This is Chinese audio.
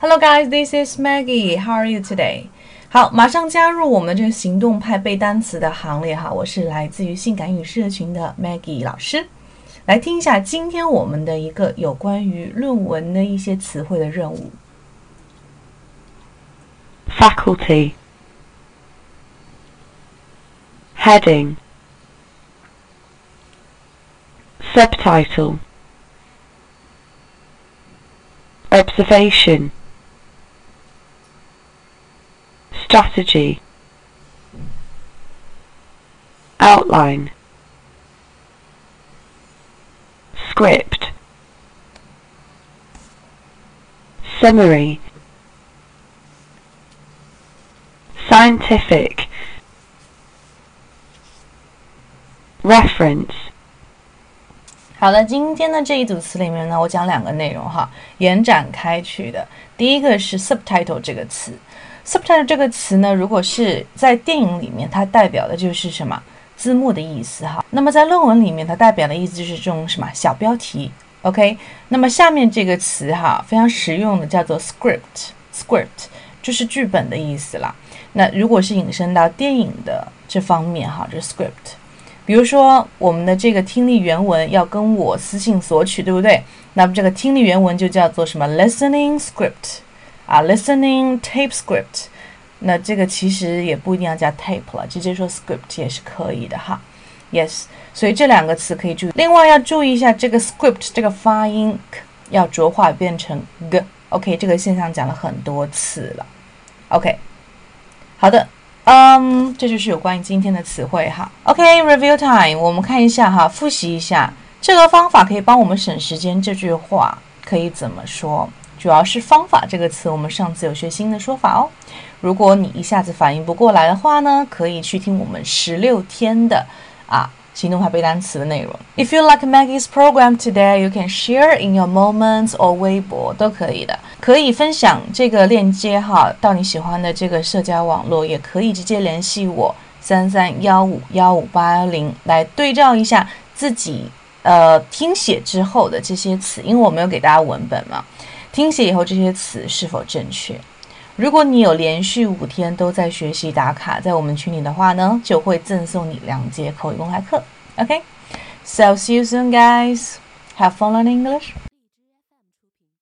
Hello guys, this is Maggie. How are you today? 好，马上加入我们这个行动派背单词的行列哈！我是来自于性感与社群的 Maggie 老师，来听一下今天我们的一个有关于论文的一些词汇的任务。Faculty Heading Subtitle Observation Strategy Outline Script Summary Scientific Reference 好了，今天的这一组词里面呢，我讲两个内容哈，延展开去的。第一个是 subtitle 这个词。 Subtitle 这个词呢，如果是在电影里面，它代表的就是什么字幕的意思哈。那么在论文里面，它代表的意思就是这种什么小标题。OK，那么下面这个词哈，非常实用的叫做 script，script 就是剧本的意思啦。那如果是引申到电影的这方面哈，就是 script。比如说我们的这个听力原文要跟我私信索取，对不对？那么这个听力原文就叫做什么 listening script。啊，listening tape script，那这个其实也不一定要加 tape 了，直接说 script 也是可以的哈。Yes，所以这两个词可以注意。另外要注意一下这个 script 这个发音要浊化变成 g。OK，这个现象讲了很多次了。OK，好的，嗯，这就是有关于今天的词汇哈。OK，review time，我们看一下哈，复习一下这个方法可以帮我们省时间。这句话可以怎么说？主要是方法这个词，我们上次有学新的说法哦。如果你一下子反应不过来的话呢，可以去听我们十六天的啊行动派背单词的内容。If you like Maggie's program today, you can share in your moments or 微博都可以的，可以分享这个链接哈到你喜欢的这个社交网络，也可以直接联系我三三幺五幺五八幺零来对照一下自己呃听写之后的这些词，因为我没有给大家文本嘛。听写以后这些词是否正确？如果你有连续五天都在学习打卡在我们群里的话呢，就会赠送你两节口语公开课。OK，so see you soon, guys. Have fun learning English.